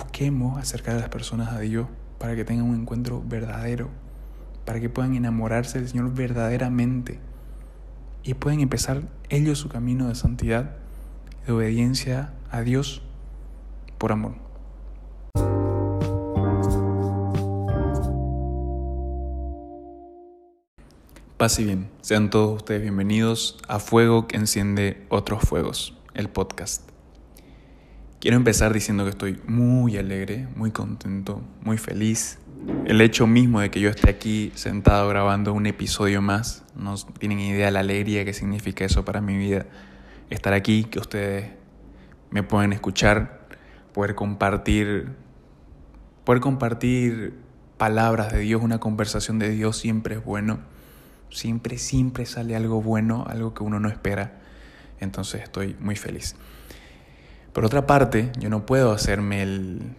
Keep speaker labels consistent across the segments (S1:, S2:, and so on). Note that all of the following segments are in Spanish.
S1: busquemos acercar a las personas a Dios para que tengan un encuentro verdadero, para que puedan enamorarse del Señor verdaderamente y puedan empezar ellos su camino de santidad, de obediencia a Dios por amor. Paz y bien, sean todos ustedes bienvenidos a Fuego que enciende otros fuegos, el podcast. Quiero empezar diciendo que estoy muy alegre, muy contento, muy feliz. El hecho mismo de que yo esté aquí sentado grabando un episodio más, no tienen idea la alegría que significa eso para mi vida. Estar aquí, que ustedes me pueden escuchar, poder compartir, poder compartir palabras de Dios, una conversación de Dios siempre es bueno. Siempre, siempre sale algo bueno, algo que uno no espera. Entonces estoy muy feliz. Por otra parte, yo no puedo hacerme el,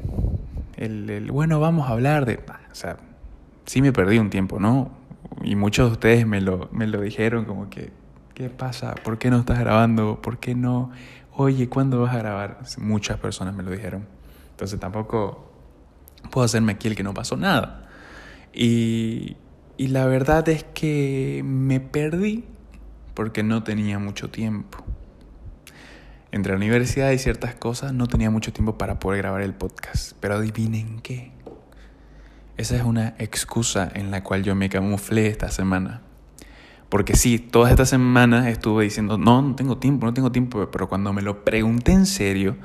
S1: el, bueno, vamos a hablar de... O sea, sí me perdí un tiempo, ¿no? Y muchos de ustedes me lo, me lo dijeron como que, ¿qué pasa? ¿Por qué no estás grabando? ¿Por qué no? Oye, ¿cuándo vas a grabar? Muchas personas me lo dijeron. Entonces tampoco puedo hacerme aquí el que no pasó nada. Y, y la verdad es que me perdí porque no tenía mucho tiempo entre la universidad y ciertas cosas no tenía mucho tiempo para poder grabar el podcast. Pero adivinen qué. Esa es una excusa en la cual yo me camuflé esta semana. Porque sí, todas estas semanas estuve diciendo, no, no tengo tiempo, no tengo tiempo, pero cuando me lo pregunté en serio,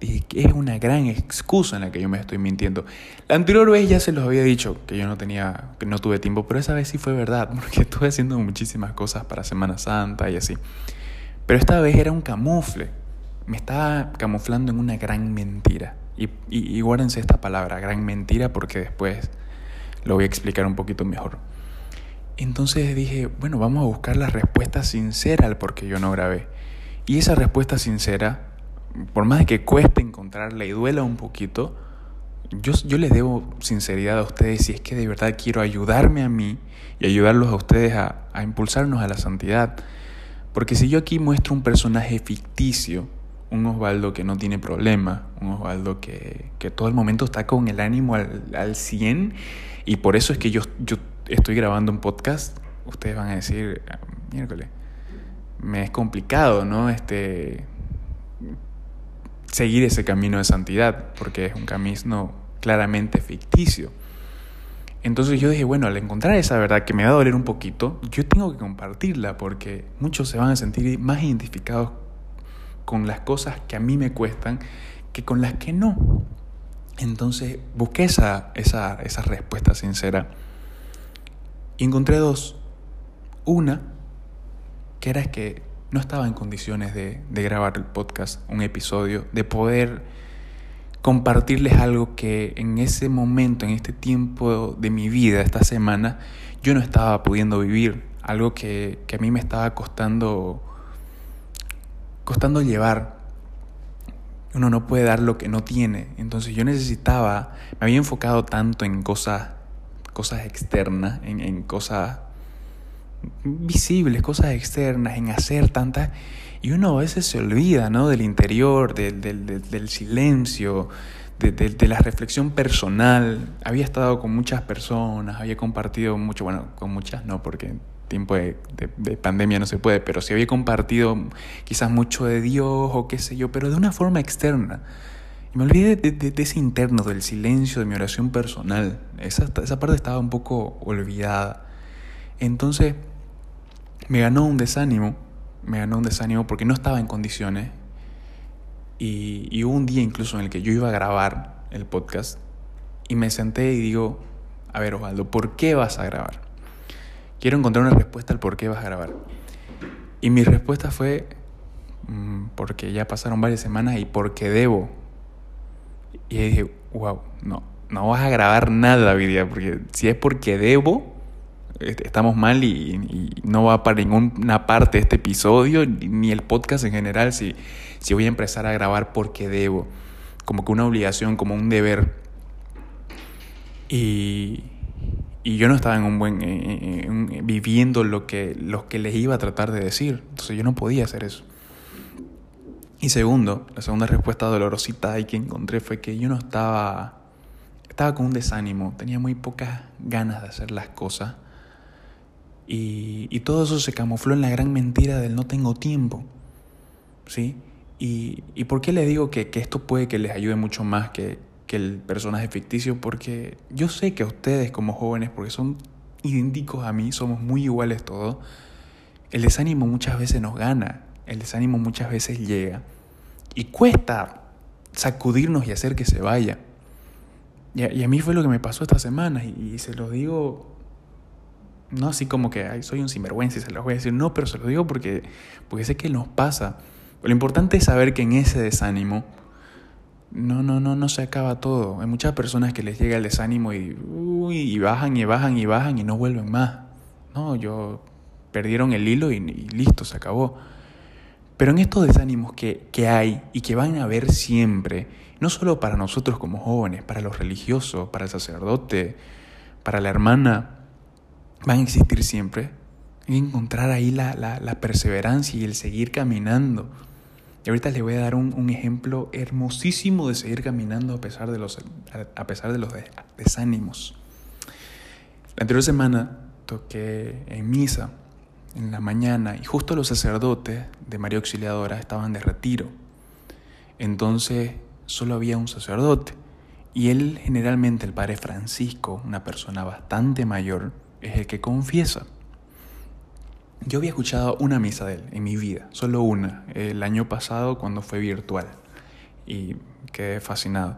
S1: dije que es una gran excusa en la que yo me estoy mintiendo. La anterior vez ya se los había dicho que yo no tenía, que no tuve tiempo, pero esa vez sí fue verdad, porque estuve haciendo muchísimas cosas para Semana Santa y así. Pero esta vez era un camufle me estaba camuflando en una gran mentira. Y, y, guárdense esta palabra, gran mentira, porque después lo voy a explicar un poquito mejor. Entonces dije, bueno, vamos a buscar la respuesta sincera al por qué yo no grabé. Y esa respuesta sincera, por más de que cueste encontrarla y duela un poquito, yo, yo les debo sinceridad a ustedes si es que de verdad quiero ayudarme a mí y ayudarlos a ustedes a, a impulsarnos a la santidad. Porque si yo aquí muestro un personaje ficticio, un Osvaldo que no tiene problema, un Osvaldo que, que todo el momento está con el ánimo al, al 100 y por eso es que yo, yo estoy grabando un podcast, ustedes van a decir, ah, miércoles, me es complicado, ¿no? Este, seguir ese camino de santidad, porque es un camino claramente ficticio. Entonces yo dije, bueno, al encontrar esa verdad que me va a doler un poquito, yo tengo que compartirla porque muchos se van a sentir más identificados con las cosas que a mí me cuestan que con las que no. Entonces busqué esa, esa, esa respuesta sincera y encontré dos. Una, que era que no estaba en condiciones de, de grabar el podcast, un episodio, de poder compartirles algo que en ese momento, en este tiempo de mi vida, esta semana, yo no estaba pudiendo vivir. Algo que, que a mí me estaba costando costando llevar. Uno no puede dar lo que no tiene. Entonces yo necesitaba, me había enfocado tanto en cosas, cosas externas, en, cosas visibles, cosas externas, en hacer tantas. Y uno a veces se olvida, ¿no? Del interior, del, del silencio, de, la reflexión personal. Había estado con muchas personas, había compartido mucho, bueno, con muchas no, porque tiempo de, pandemia no se puede, pero sí había compartido quizás mucho de Dios o qué sé yo, pero de una forma externa. Y me olvidé de, ese interno, del silencio, de mi oración personal. Esa, esa parte estaba un poco olvidada. Entonces me ganó un desánimo, me ganó un desánimo porque no estaba en condiciones. Y, y hubo un día incluso en el que yo iba a grabar el podcast y me senté y digo, a ver Osvaldo, ¿por qué vas a grabar? Quiero encontrar una respuesta al por qué vas a grabar. Y mi respuesta fue mm, porque ya pasaron varias semanas y porque debo. Y dije, wow, no, no vas a grabar nada, Vidia, porque si es porque debo, estamos mal y, no va para ninguna parte este episodio, ni el podcast en general, si, si voy a empezar a grabar porque debo, como que una obligación, como un deber. Y, y yo no estaba en un buen viviendo lo que, lo que les iba a tratar de decir. Entonces yo no podía hacer eso. Y segundo, la segunda respuesta dolorosita ahí que encontré fue que yo no estaba, estaba con un desánimo, tenía muy pocas ganas de hacer las cosas. Y, y todo eso se camufló en la gran mentira del no tengo tiempo. ¿Sí? Y, y por qué le digo que, que, esto puede que les ayude mucho más que, que el personaje ficticio? Porque yo sé que a ustedes como jóvenes, porque son idénticos a mí, somos muy iguales todos, el desánimo muchas veces nos gana, el desánimo muchas veces llega y cuesta sacudirnos y hacer que se vaya. Y a, mí fue lo que me pasó esta semana y, se lo digo, no así como que Ay, soy un sinvergüenza y se lo voy a decir, no, pero se lo digo porque, porque sé que nos pasa. Lo importante es saber que en ese desánimo no, no, no, no se acaba todo. Hay muchas personas que les llega el desánimo y, uy, y bajan y bajan y bajan y no vuelven más. No, yo perdieron el hilo y, y listo, se acabó. Pero en estos desánimos que, que hay y que van a haber siempre, no solo para nosotros como jóvenes, para los religiosos, para el sacerdote, para la hermana, van a existir siempre. Hay que encontrar ahí la, la, la perseverancia y el seguir caminando. Y ahorita les voy a dar un, ejemplo hermosísimo de seguir caminando a pesar de los, a pesar de los desánimos. La anterior semana toqué en misa en la mañana y justo los sacerdotes de María Auxiliadora estaban de retiro. Entonces solo había un sacerdote y él generalmente, el padre Francisco, una persona bastante mayor, es el que confiesa. Yo había escuchado una misa de él en mi vida, solo una, el año pasado cuando fue virtual y quedé fascinado.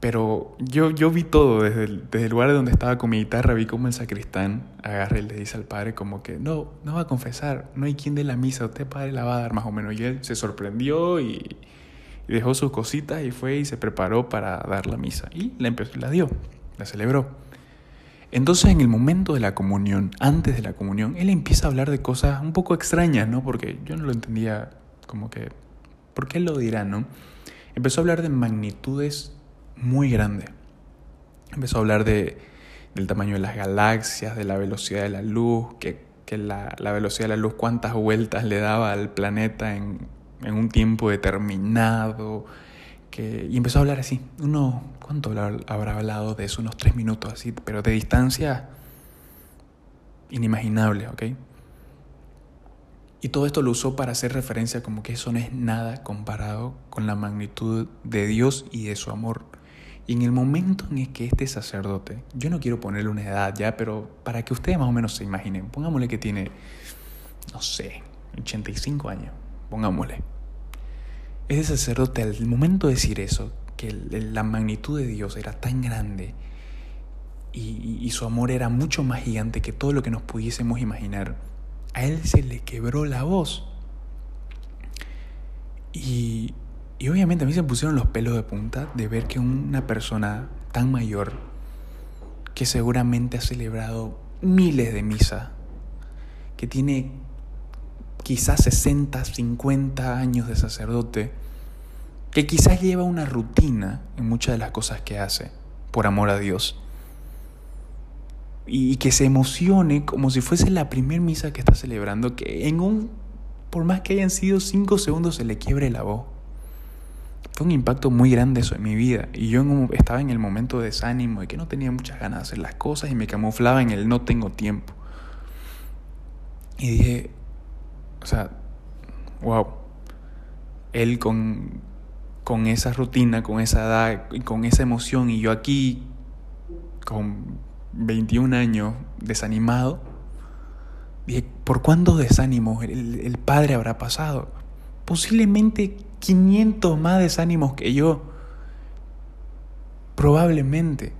S1: Pero yo, yo vi todo desde el, desde el lugar donde estaba con mi guitarra, vi como el sacristán agarra y le dice al padre como que no, no va a confesar, no hay quien dé la misa, usted padre la va a dar más o menos. Y él se sorprendió y, dejó sus cositas y fue y se preparó para dar la misa. Y la empezó la dio, la celebró. Entonces en el momento de la comunión, antes de la comunión, él empieza a hablar de cosas un poco extrañas, ¿no? Porque yo no lo entendía como que, ¿por qué lo dirá, no? Empezó a hablar de magnitudes muy grande. Empezó a hablar de, del tamaño de las galaxias, de la velocidad de la luz, que, que la, la, velocidad de la luz, cuántas vueltas le daba al planeta en, en un tiempo determinado. Que, y empezó a hablar así. Uno, ¿Cuánto habrá hablado de eso? Unos tres minutos así, pero de distancia inimaginable, ¿ok? Y todo esto lo usó para hacer referencia como que eso no es nada comparado con la magnitud de Dios y de su amor. Y en el momento en que este sacerdote, yo no quiero ponerle una edad ya, pero para que ustedes más o menos se imaginen, pongámosle que tiene, no sé, 85 años, pongámosle. Ese sacerdote al momento de decir eso, que la magnitud de Dios era tan grande y, su amor era mucho más gigante que todo lo que nos pudiésemos imaginar, a él se le quebró la voz. Y, y obviamente a mí se me pusieron los pelos de punta de ver que una persona tan mayor, que seguramente ha celebrado miles de misas, que tiene quizás 60, 50 años de sacerdote, que quizás lleva una rutina en muchas de las cosas que hace, por amor a Dios, y que se emocione como si fuese la primera misa que está celebrando, que en un, por más que hayan sido 5 segundos, se le quiebre la voz fue un impacto muy grande eso en mi vida. Y yo estaba en el momento de desánimo y que no tenía muchas ganas de hacer las cosas y me camuflaba en el no tengo tiempo. Y dije, o sea, wow, él con, con esa rutina, con esa edad con esa emoción y yo aquí con 21 años desanimado, dije, ¿por cuántos desánimos el, el padre habrá pasado? Posiblemente 500 más desánimos que yo. Probablemente.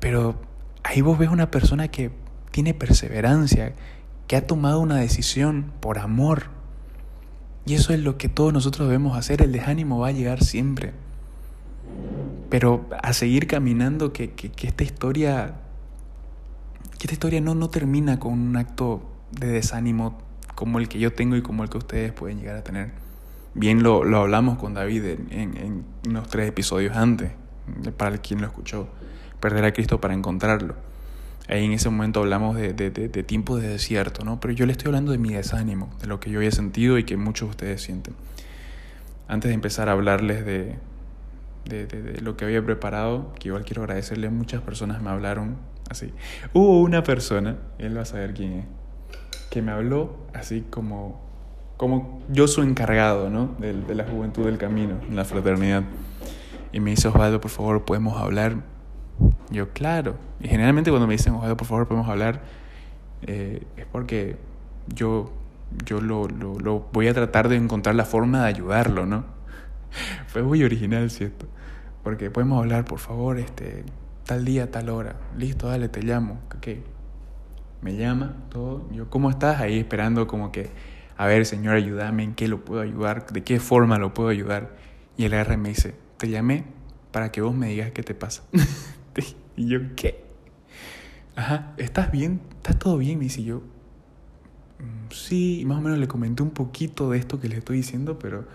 S1: Pero ahí vos ves una persona que tiene perseverancia, que ha tomado una decisión por amor. Y eso es lo que todos nosotros debemos hacer. El desánimo va a llegar siempre. Pero a seguir caminando, que, que, que esta historia, que esta historia no, no termina con un acto de desánimo como el que yo tengo y como el que ustedes pueden llegar a tener. Bien lo, lo hablamos con David en, en, en, unos tres episodios antes, para quien lo escuchó, perder a Cristo para encontrarlo. Ahí en ese momento hablamos de, de, de, de de desierto, ¿no? Pero yo le estoy hablando de mi desánimo, de lo que yo había sentido y que muchos de ustedes sienten. Antes de empezar a hablarles de, de, de, de, lo que había preparado, que igual quiero agradecerle, muchas personas me hablaron así. Hubo una persona, él va a saber quién es, que me habló así como, como yo soy encargado ¿no? de, de la juventud del camino, en la fraternidad. Y me dice, Osvaldo, por favor, ¿podemos hablar? Yo, claro. Y generalmente cuando me dicen, Osvaldo, por favor, ¿podemos hablar? Eh, es porque yo, yo lo, lo, voy a tratar de encontrar la forma de ayudarlo, ¿no? Fue muy original, ¿cierto? Porque podemos hablar, por favor, este, tal día, tal hora. Listo, dale, te llamo. ¿Qué? Me llama, todo. Yo, ¿cómo estás? Ahí esperando como que, a ver, señor, ayúdame, ¿en qué lo puedo ayudar? ¿De qué forma lo puedo ayudar? Y el R me dice, te llamé para que vos me digas qué te pasa. y yo, ¿qué? Ajá, ¿estás bien? ¿Estás todo bien? Me dice yo, sí, más o menos le comenté un poquito de esto que le estoy diciendo, pero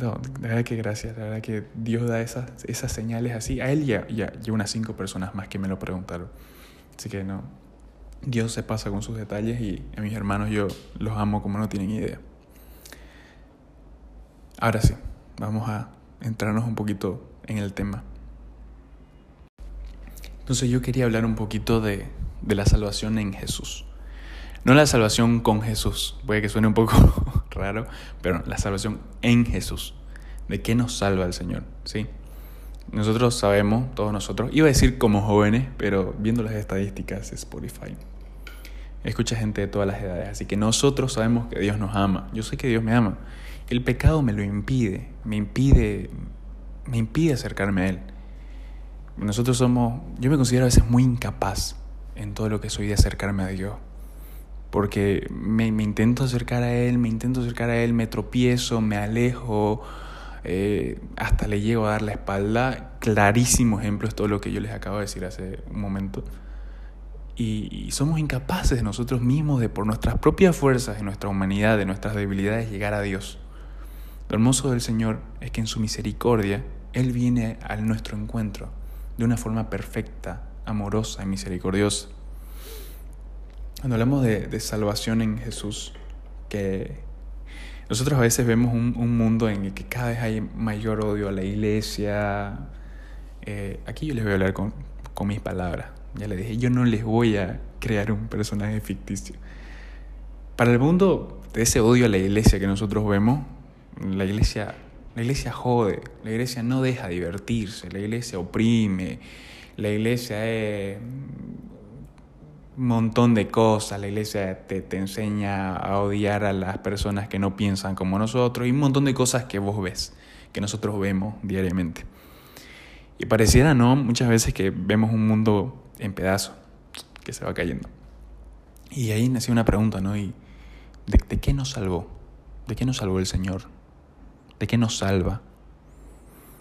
S1: no, la verdad que gracias, la verdad que Dios da esas, esas señales así. A él ya, ya, ya unas cinco personas más que me lo preguntaron. Así que no, Dios se pasa con sus detalles y a mis hermanos yo los amo como no tienen idea. Ahora sí, vamos a entrarnos un poquito en el tema. Entonces yo quería hablar un poquito de, de la salvación en Jesús. No la salvación con Jesús, puede que suene un poco raro, pero la salvación en Jesús. ¿De qué nos salva el Señor? ¿Sí? Nosotros sabemos, todos nosotros, iba a decir como jóvenes, pero viendo las estadísticas de Spotify, escucha gente de todas las edades, así que nosotros sabemos que Dios nos ama. Yo sé que Dios me ama. El pecado me lo impide, me impide, me impide acercarme a Él. Nosotros somos, yo me considero a veces muy incapaz en todo lo que soy de acercarme a Dios porque me, me, intento acercar a él, me intento acercar a él, me tropiezo, me alejo, eh, hasta le llego a dar la espalda. Clarísimo ejemplo es todo lo que yo les acabo de decir hace un momento. Y, y somos incapaces de nosotros mismos, de por nuestras propias fuerzas, de nuestra humanidad, de nuestras debilidades, llegar a Dios. Lo hermoso del Señor es que en su misericordia Él viene a nuestro encuentro de una forma perfecta, amorosa y misericordiosa. Cuando hablamos de, de, salvación en Jesús, que nosotros a veces vemos un, un, mundo en el que cada vez hay mayor odio a la iglesia. Eh, aquí yo les voy a hablar con, con mis palabras. Ya les dije, yo no les voy a crear un personaje ficticio. Para el mundo de ese odio a la iglesia que nosotros vemos, la iglesia, la iglesia jode, la iglesia no deja divertirse, la iglesia oprime, la iglesia es un montón de cosas. La iglesia te, te, enseña a odiar a las personas que no piensan como nosotros y un montón de cosas que vos ves, que nosotros vemos diariamente. Y pareciera, ¿no? Muchas veces que vemos un mundo en pedazos, que se va cayendo. Y ahí nació una pregunta, ¿no? ¿Y de, de qué nos salvó? ¿De qué nos salvó el Señor? ¿De qué nos salva?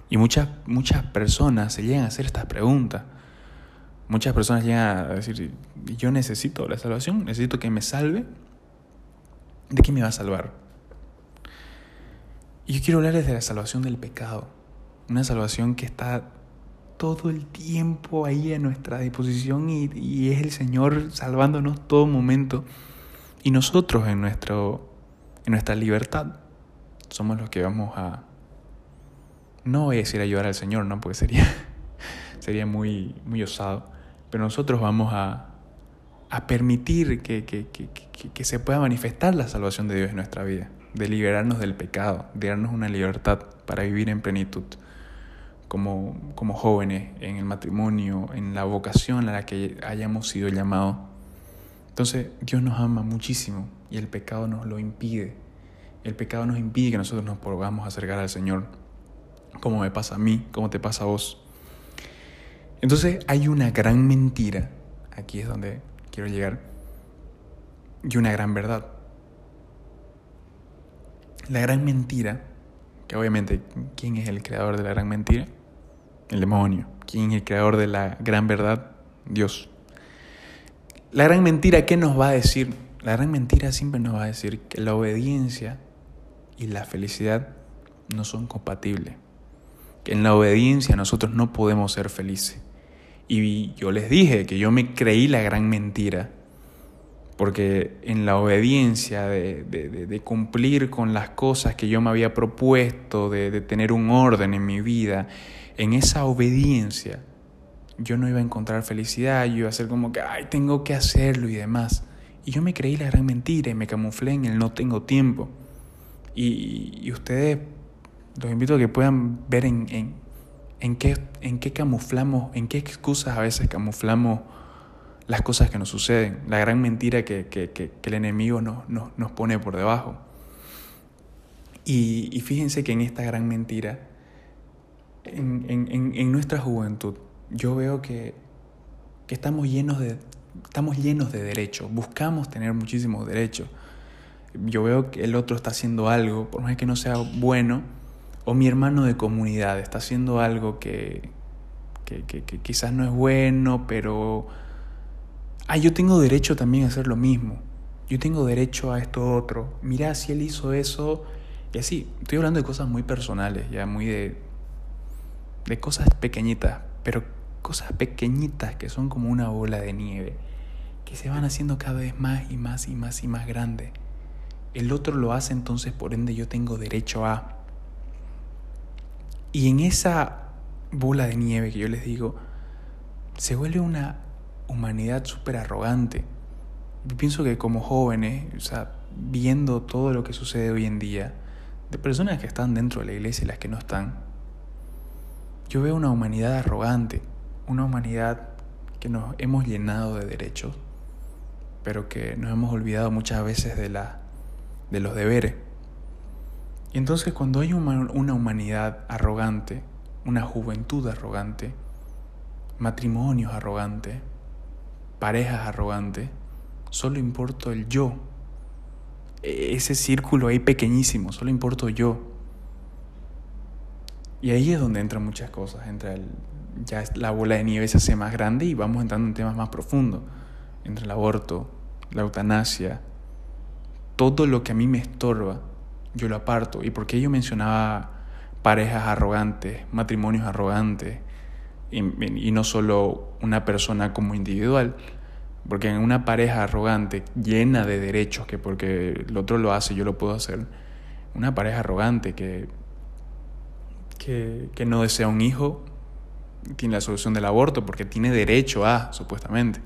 S1: Y muchas, muchas personas se llegan a hacer estas preguntas. Muchas personas llegan a decir, yo necesito la salvación, necesito que me salve. ¿De qué me va a salvar? Y yo quiero hablarles de la salvación del pecado. Una salvación que está todo el tiempo ahí a nuestra disposición y, y es el Señor salvándonos todo momento. Y nosotros en, nuestro, en nuestra libertad somos los que vamos a... No voy a decir ayudar al Señor, ¿no? Porque sería, sería muy, muy osado pero nosotros vamos a, a permitir que, que, que, que, se pueda manifestar la salvación de Dios en nuestra vida, de liberarnos del pecado, de darnos una libertad para vivir en plenitud, como, como jóvenes, en el matrimonio, en la vocación a la que hayamos sido llamados. Entonces Dios nos ama muchísimo y el pecado nos lo impide. El pecado nos impide que nosotros nos podamos acercar al Señor, como me pasa a mí, como te pasa a vos. Entonces hay una gran mentira, aquí es donde quiero llegar, y una gran verdad. La gran mentira, que obviamente, ¿quién es el creador de la gran mentira? El demonio. ¿Quién es el creador de la gran verdad? Dios. La gran mentira, ¿qué nos va a decir? La gran mentira siempre nos va a decir que la obediencia y la felicidad no son compatibles. Que en la obediencia nosotros no podemos ser felices Y yo les dije que yo me creí la gran mentira, porque en la obediencia de, cumplir con las cosas que yo me había propuesto, de, tener un orden en mi vida, en esa obediencia yo no iba a encontrar felicidad, yo iba a ser como que, ay, tengo que hacerlo y demás. Y yo me creí la gran mentira y me camuflé en el no tengo tiempo. Y, ustedes, los invito a que puedan ver en, en qué, en qué camuflamos, en qué excusas a veces camuflamos las cosas que nos suceden, la gran mentira que, que, el enemigo nos, nos, pone por debajo. Y, fíjense que en esta gran mentira, en, en, en nuestra juventud, yo veo que, que, estamos, llenos de, estamos llenos de derechos, buscamos tener muchísimos derechos. Yo veo que el otro está haciendo algo, por más que no sea bueno, o mi hermano de comunidad está haciendo algo que, que, quizás no es bueno, pero... Ah, yo tengo derecho también a hacer lo mismo. Yo tengo derecho a esto otro. Mira, si él hizo eso. Y así, estoy hablando de cosas muy personales, ya muy de, de cosas pequeñitas, pero cosas pequeñitas que son como una bola de nieve, que se van haciendo cada vez más y más y más y más grande. El otro lo hace, entonces por ende yo tengo derecho a... Y en esa bola de nieve que yo les digo, se vuelve una humanidad súper arrogante. Yo pienso que como jóvenes, o sea, viendo todo lo que sucede hoy en día, de personas que están dentro de la iglesia y las que no están, yo veo una humanidad arrogante, una humanidad que nos hemos llenado de derechos, pero que nos hemos olvidado muchas veces de, la, de los deberes. Y entonces cuando hay una humanidad arrogante, una juventud arrogante, matrimonios arrogantes, parejas arrogantes, solo importo el yo. E-, ese círculo ahí pequeñísimo, solo importo yo. Y ahí es donde entran muchas cosas, entra el, ya la bola de nieve se hace más grande y vamos entrando en temas más profundos, entre el aborto, la eutanasia, todo lo que a mí me estorba, yo lo aparto. ¿Y por qué yo mencionaba parejas arrogantes, matrimonios arrogantes, y, no solo una persona como individual? Porque en una pareja arrogante, llena de derechos, que porque el otro lo hace, yo lo puedo hacer, una pareja arrogante que, que no desea un hijo, tiene la solución del aborto porque tiene derecho a, supuestamente.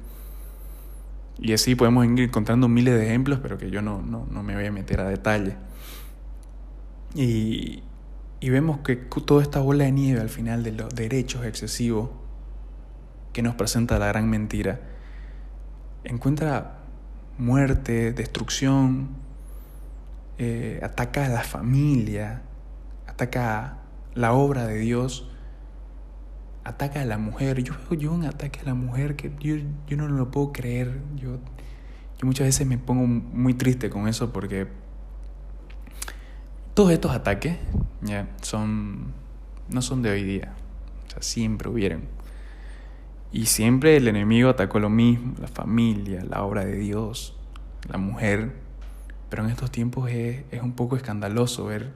S1: Y así podemos ir encontrando miles de ejemplos, pero que yo no, no, no me voy a meter a detalle. Y, y vemos que toda esta bola de nieve al final de los derechos excesivos que nos presenta la gran mentira, encuentra muerte, destrucción, eh, ataca a la familia, ataca la obra de Dios ataca a la mujer. Yo veo yo un ataque a la mujer que yo, yo no lo puedo creer. Yo, yo muchas veces me pongo muy triste con eso porque todos estos ataques ya son no son de hoy día. O sea, siempre hubieron. Y siempre el enemigo atacó lo mismo, la familia, la obra de Dios, la mujer. Pero en estos tiempos es, es un poco escandaloso ver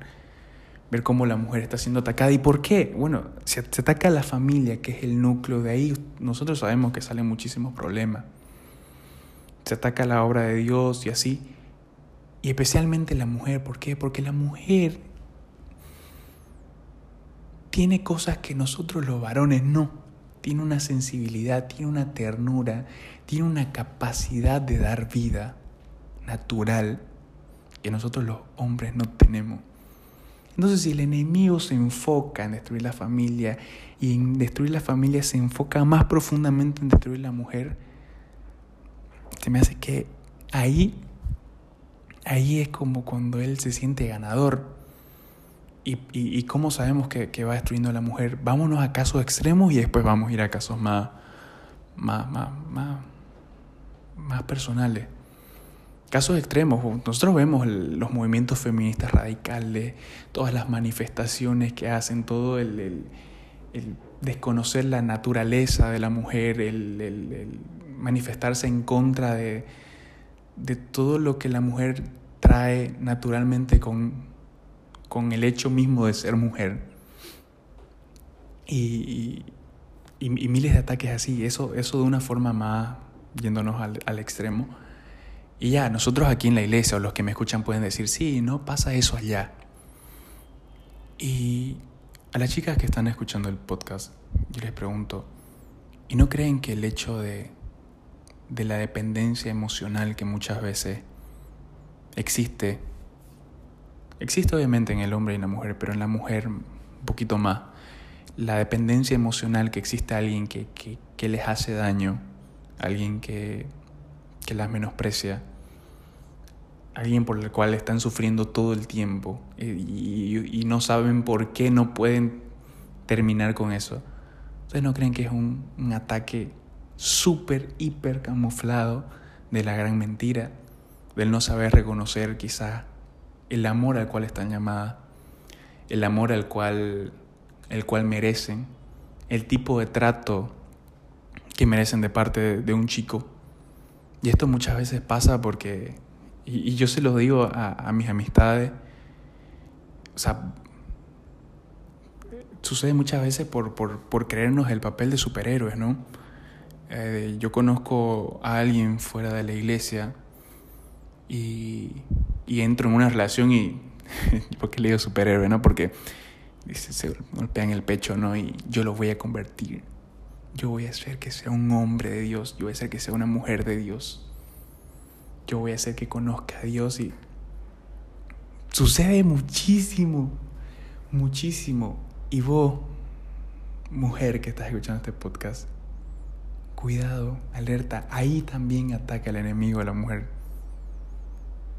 S1: ver cómo la mujer está siendo atacada. ¿Y por qué? Bueno, se, ataca a la familia, que es el núcleo de ahí. Nosotros sabemos que salen muchísimos problemas. Se ataca a la obra de Dios y así. Y especialmente la mujer. ¿Por qué? Porque la mujer tiene cosas que nosotros los varones no. Tiene una sensibilidad, tiene una ternura, tiene una capacidad de dar vida natural que nosotros los hombres no tenemos. Entonces, si el enemigo se enfoca en destruir la familia y en destruir la familia se enfoca más profundamente en destruir la mujer, se me hace que ahí, ahí es como cuando él se siente ganador. ¿Y, y, cómo sabemos que, que, va destruyendo a la mujer? Vámonos a casos extremos y después vamos a ir a casos más, más, más, más, más personales. Casos extremos, nosotros vemos los movimientos feministas radicales, todas las manifestaciones que hacen, todo el, desconocer la naturaleza de la mujer, el, manifestarse en contra de, de, todo lo que la mujer trae naturalmente con, con el hecho mismo de ser mujer. Y, y, miles de ataques así, eso, eso de una forma más yéndonos al, al extremo. Y ya, nosotros aquí en la iglesia o los que me escuchan pueden decir, sí, no pasa eso allá. Y a las chicas que están escuchando el podcast, yo les pregunto, ¿y no creen que el hecho de, de la dependencia emocional que muchas veces existe, existe obviamente en el hombre y en la mujer, pero en la mujer un poquito más, la dependencia emocional que existe a alguien que, que, les hace daño, alguien que, que las menosprecia, alguien por el cual están sufriendo todo el tiempo y, no saben por qué no pueden terminar con eso. ¿Ustedes no creen que es un, un ataque súper, hiper camuflado de la gran mentira, del no saber reconocer quizás el amor al cual están llamadas, el amor al cual, el cual merecen, el tipo de trato que merecen de parte de, un chico. Y esto muchas veces pasa porque, y, yo se lo digo a, mis amistades, o sea, sucede muchas veces por, por, por creernos el papel de superhéroes, ¿no? Eh, yo conozco a alguien fuera de la iglesia y, y entro en una relación y... porque le digo superhéroe, ¿no? Porque dice, se golpea en el pecho, ¿no? Y yo lo voy a convertir. Yo voy a hacer que sea un hombre de Dios. Yo voy a hacer que sea una mujer de Dios. Yo voy a hacer que conozca a Dios y... Sucede muchísimo, muchísimo. Y vos, mujer que estás escuchando este podcast, cuidado, alerta, ahí también ataca el enemigo a la mujer.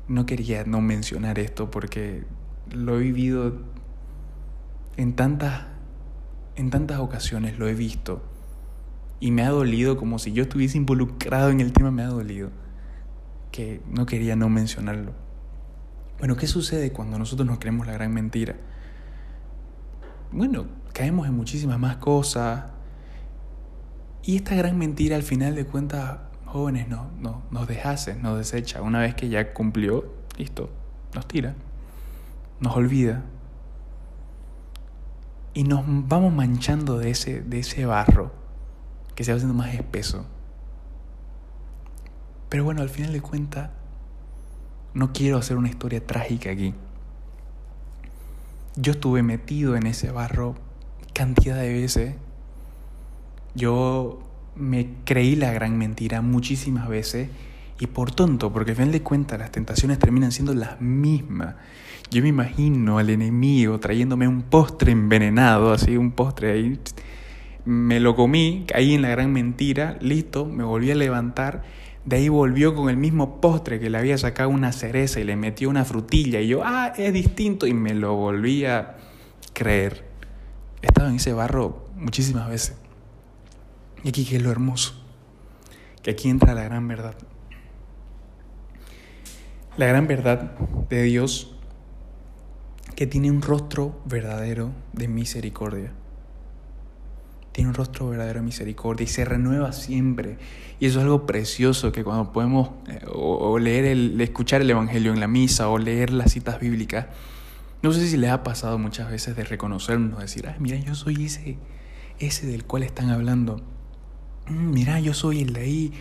S1: No quería no mencionar esto porque lo he vivido en tantas, en tantas ocasiones, lo he visto. Y me ha dolido como si yo estuviese involucrado en el tema, me ha dolido. Que no quería no mencionarlo. Bueno, ¿qué sucede cuando nosotros nos creemos la gran mentira? Bueno, caemos en muchísimas más cosas, y esta gran mentira al final de cuentas, jóvenes, no, no, nos dejase, nos desecha. Una vez que ya cumplió, listo, nos tira, nos olvida. Y nos vamos manchando de ese, de ese barro que se va haciendo más espeso. Pero bueno, al final de cuentas, no quiero hacer una historia trágica aquí. Yo estuve metido en ese barro cantidad de veces yo me creí la gran mentira muchísimas veces y por tonto, porque al final de cuentas las tentaciones terminan siendo las mismas. Yo me imagino al enemigo trayéndome un postre envenenado, así un postre ahí. Me lo comí, caí en la gran mentira, listo, me volví a levantar. De ahí volvió con el mismo postre que le había sacado una cereza y le metió una frutilla. Y yo, ah, es distinto. Y me lo volví a creer. He estado en ese barro muchísimas veces. Y aquí que es lo hermoso, que aquí entra la gran verdad. La gran verdad de Dios que tiene un rostro verdadero de misericordia. Un rostro verdadero de misericordia y se renueva siempre. Y eso es algo precioso que cuando podemos eh, o, leer el, escuchar el Evangelio en la misa o leer las citas bíblicas, no sé si les ha pasado muchas veces de reconocernos, decir, ay, mira, yo soy ese, ese del cual están hablando. Mm, mira, yo soy el de ahí.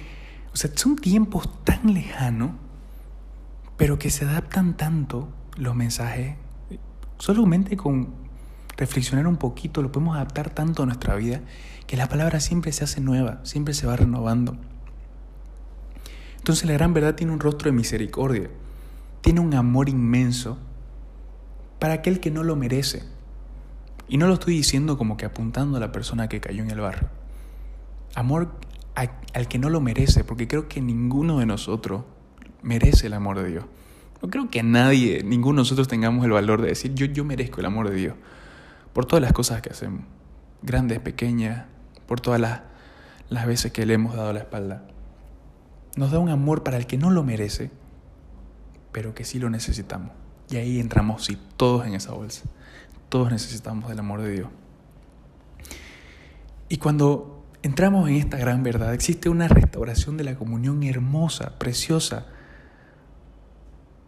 S1: O sea, son tiempos tan lejanos, pero que se adaptan tanto los mensajes. Solamente con reflexionar un poquito lo podemos adaptar tanto a nuestra vida que la palabra siempre se hace nueva, siempre se va renovando. Entonces la gran verdad tiene un rostro de misericordia, tiene un amor inmenso para aquel que no lo merece. Y no lo estoy diciendo como que apuntando a la persona que cayó en el barro. Amor al que no lo merece, porque creo que ninguno de nosotros merece el amor de Dios. No creo que nadie, ninguno de nosotros tengamos el valor de decir yo, yo merezco el amor de Dios. Por todas las cosas que hacemos, grandes, pequeñas, por todas las, las veces que le hemos dado la espalda. Nos da un amor para el que no lo merece, pero que sí lo necesitamos. Y ahí entramos, sí, todos en esa bolsa. Todos necesitamos del amor de Dios. Y cuando entramos en esta gran verdad, existe una restauración de la comunión hermosa, preciosa,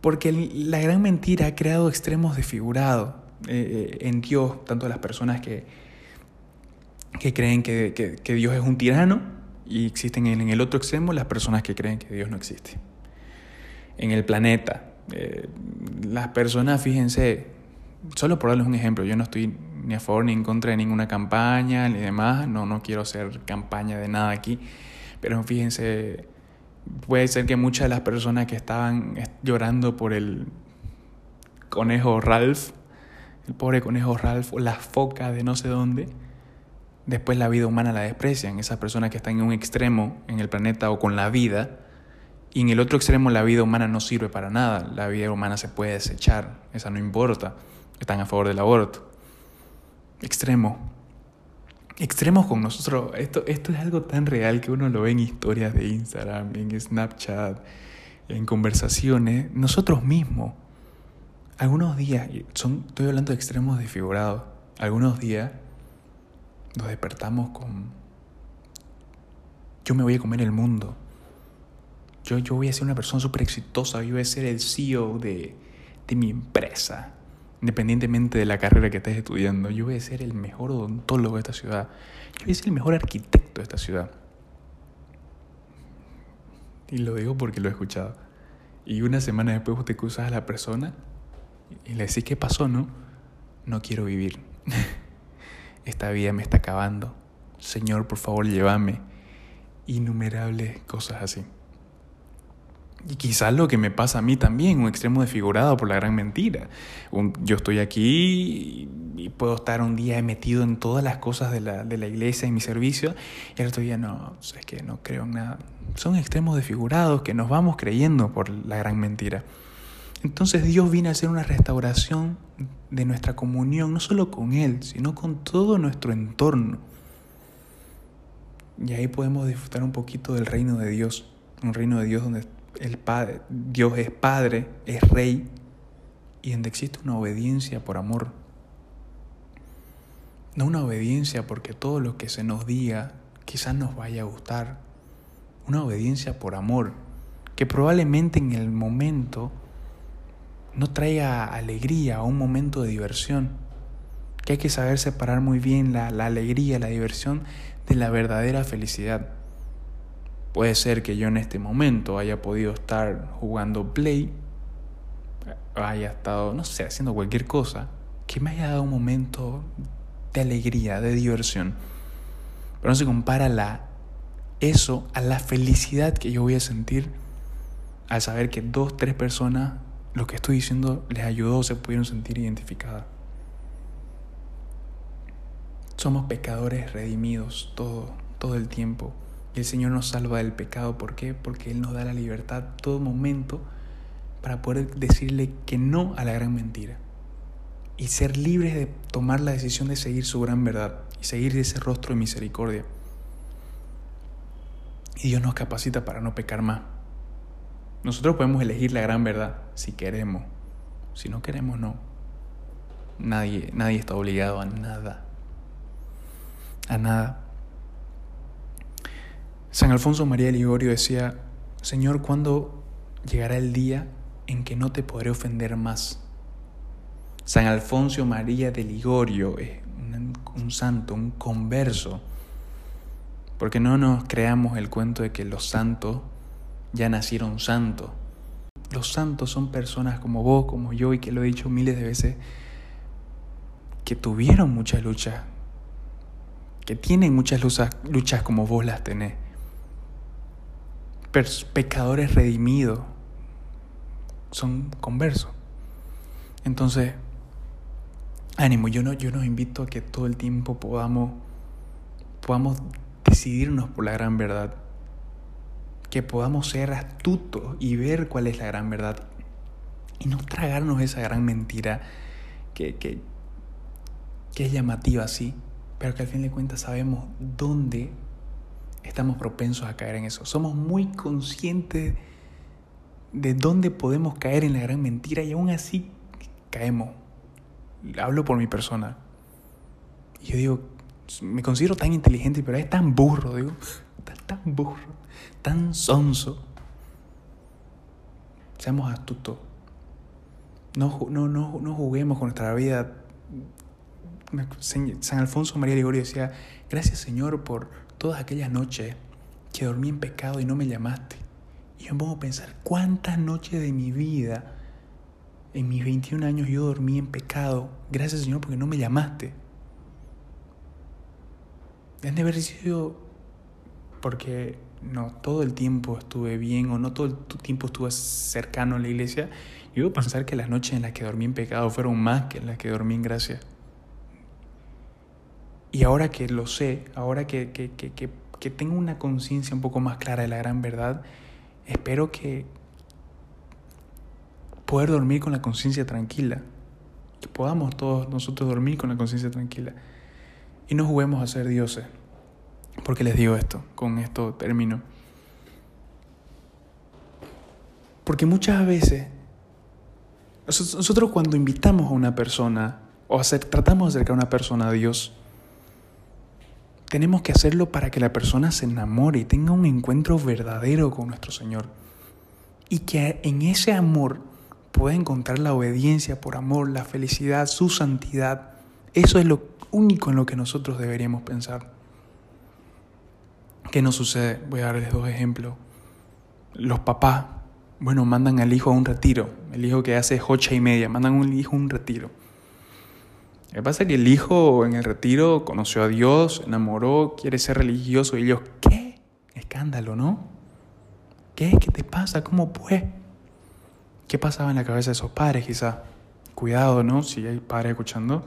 S1: porque la gran mentira ha creado extremos desfigurados eh, en Dios, tanto las personas que, que creen que, que, Dios es un tirano y existen en, el otro extremo las personas que creen que Dios no existe. En el planeta, eh, las personas, fíjense, solo por darles un ejemplo, yo no estoy ni a favor ni en contra de ninguna campaña ni demás, no, no quiero hacer campaña de nada aquí, pero fíjense, puede ser que muchas de las personas que estaban llorando por el conejo Ralph, pobre conejo Ralph, o la foca de no sé dónde, después la vida humana la desprecian. Esas personas que están en un extremo en el planeta o con la vida, y en el otro extremo la vida humana no sirve para nada. La vida humana se puede desechar, esa no importa. Están a favor del aborto. Extremo. Extremos con nosotros. Esto, esto es algo tan real que uno lo ve en historias de Instagram, en Snapchat, en conversaciones. Nosotros mismos. Algunos días, son, estoy hablando de extremos desfigurados. Algunos días nos despertamos con, yo me voy a comer el mundo. Yo, yo voy a ser una persona súper exitosa, yo voy a ser el CEO de, de mi empresa, independientemente de la carrera que estés estudiando. Yo voy a ser el mejor odontólogo de esta ciudad. Yo voy a ser el mejor arquitecto de esta ciudad. Y lo digo porque lo he escuchado. Y una semana después vos te cruzas a la persona y le decís, ¿qué pasó, no? No quiero vivir. esta vida me está acabando. Señor, por favor, llévame. Innumerables cosas así. Y quizás lo que me pasa a mí también, un extremo desfigurado por la gran mentira. yo estoy aquí y puedo estar un día metido en todas las cosas de la, de la iglesia y mi servicio, y el otro día no, es que no creo en nada. Son extremos desfigurados que nos vamos creyendo por la gran mentira. Entonces Dios viene a hacer una restauración de nuestra comunión, no solo con Él, sino con todo nuestro entorno. Y ahí podemos disfrutar un poquito del reino de Dios, un reino de Dios donde el Padre, Dios es Padre, es Rey, y donde existe una obediencia por amor. No una obediencia porque todo lo que se nos diga quizás nos vaya a gustar. Una obediencia por amor, que probablemente en el momento no traiga alegría o un momento de diversión. Que hay que saber separar muy bien la, la alegría, la diversión de la verdadera felicidad. Puede ser que yo en este momento haya podido estar jugando play, haya estado, no sé, haciendo cualquier cosa, que me haya dado un momento de alegría, de diversión. Pero no se compara la, eso a la felicidad que yo voy a sentir al saber que dos, tres personas lo que estoy diciendo les ayudó, se pudieron sentir identificadas. Somos pecadores redimidos todo, todo el tiempo. Y el Señor nos salva del pecado. ¿Por qué? Porque Él nos da la libertad todo momento para poder decirle que no a la gran mentira. Y ser libres de tomar la decisión de seguir su gran verdad y seguir ese rostro de misericordia. Y Dios nos capacita para no pecar más. Nosotros podemos elegir la gran verdad si queremos. Si no queremos, no. Nadie, nadie está obligado a nada. A nada. San Alfonso María Ligorio decía, Señor, ¿cuándo llegará el día en que no te podré ofender más? San Alfonso María de Ligorio es un santo, un converso. Porque no nos creamos el cuento de que los santos ya nacieron santos. Los santos son personas como vos, como yo, y que lo he dicho miles de veces, que tuvieron muchas luchas, que tienen muchas luchas, luchas como vos las tenés. Pecadores redimidos, son conversos. Entonces, ánimo, yo, no, yo nos invito a que todo el tiempo podamos, podamos decidirnos por la gran verdad que podamos ser astutos y ver cuál es la gran verdad y no tragarnos esa gran mentira que, que, es llamativa, sí, pero que al fin de cuentas sabemos dónde estamos propensos a caer en eso. Somos muy conscientes de dónde podemos caer en la gran mentira y aún así caemos. Hablo por mi persona. Yo digo, me considero tan inteligente, pero es tan burro, digo, tan burro tan sonso. Seamos astutos. No, no, no, no juguemos con nuestra vida San Alfonso María Ligorio decía, gracias Señor por todas aquellas noches que dormí en pecado y no me llamaste. Y yo me pongo a pensar, ¿cuántas noches de mi vida, en mis 21 años, yo dormí en pecado? Gracias Señor porque no me llamaste. De haber sido porque no todo el tiempo estuve bien o no todo el tiempo estuve cercano a la iglesia. Yo a pensar que las noches en las que dormí en pecado fueron más que en las que dormí en gracia. Y ahora que lo sé, ahora que, que, que, que tengo una conciencia un poco más clara de la gran verdad, espero que poder dormir con la conciencia tranquila, que podamos todos nosotros dormir con la conciencia tranquila y no juguemos a ser dioses. Porque les digo esto, con esto termino. Porque muchas veces nosotros cuando invitamos a una persona o tratamos de acercar a una persona a Dios, tenemos que hacerlo para que la persona se enamore y tenga un encuentro verdadero con nuestro Señor. Y que en ese amor pueda encontrar la obediencia por amor, la felicidad, su santidad. Eso es lo único en lo que nosotros deberíamos pensar. ¿Qué nos sucede? Voy a darles dos ejemplos. Los papás, bueno, mandan al hijo a un retiro. El hijo que hace ocho y media, mandan un hijo a un retiro. Lo pasa es que el hijo en el retiro conoció a Dios, enamoró, quiere ser religioso y ellos, ¿qué? Escándalo, ¿no? ¿Qué? ¿Qué te pasa? ¿Cómo pues? ¿Qué pasaba en la cabeza de esos padres quizá? Cuidado, ¿no? Si hay padres escuchando.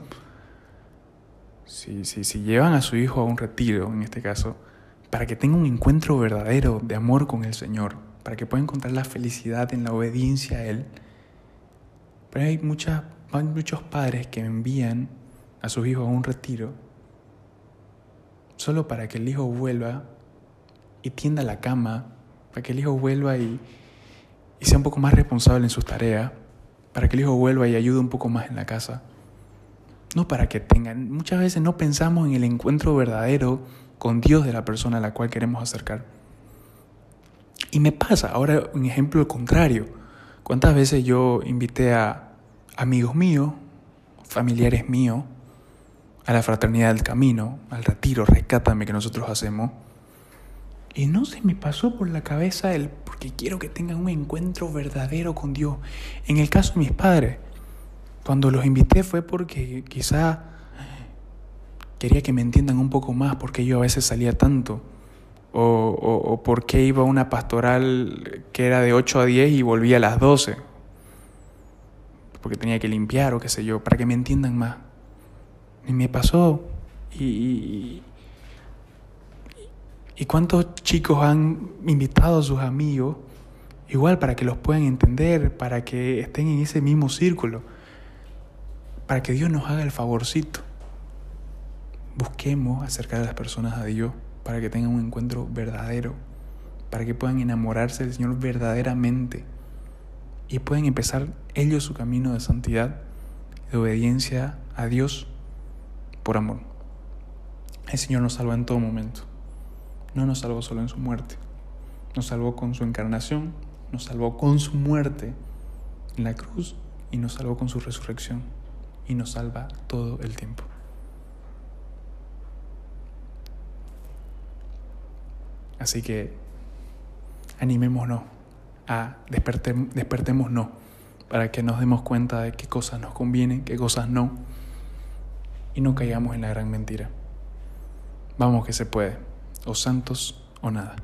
S1: Si, si, si llevan a su hijo a un retiro, en este caso, para que tenga un encuentro verdadero de amor con el Señor, para que pueda encontrar la felicidad en la obediencia a Él. Pero hay, muchos padres que envían a sus hijos a un retiro solo para que el hijo vuelva y tienda la cama, para que el hijo vuelva y sea un poco más responsable en sus tareas, para que el hijo vuelva y ayude un poco más en la casa. No para que tengan, muchas veces no pensamos en el encuentro verdadero con Dios de la persona a la cual queremos acercar. Y me pasa, ahora un ejemplo contrario. ¿Cuántas veces yo invité a amigos míos, familiares míos, a la fraternidad del camino, al retiro, rescátame que nosotros hacemos? Y no se me pasó por la cabeza el porque quiero que tengan un encuentro verdadero con Dios. En el caso de mis padres, cuando los invité fue porque quizá quería que me entiendan un poco más porque yo a veces salía tanto. O, o, o por qué iba a una pastoral que era de 8 a 10 y volvía a las 12. Porque tenía que limpiar o qué sé yo, para que me entiendan más. Y me pasó. Y, y, y cuántos chicos han invitado a sus amigos, igual para que los puedan entender, para que estén en ese mismo círculo, para que Dios nos haga el favorcito busquemos acercar a las personas a Dios para que tengan un encuentro verdadero, para que puedan enamorarse del Señor verdaderamente y puedan empezar ellos su camino de santidad, de obediencia a Dios por amor. El Señor nos salva en todo momento. No nos salvó solo en su muerte. Nos salvó con su encarnación, nos salvó con su muerte en la cruz y nos salvó con su resurrección. Y nos salva todo el tiempo. Así que animémonos a despertémonos para que nos demos cuenta de qué cosas nos convienen, qué cosas no, y no caigamos en la gran mentira. Vamos que se puede, o santos o nada.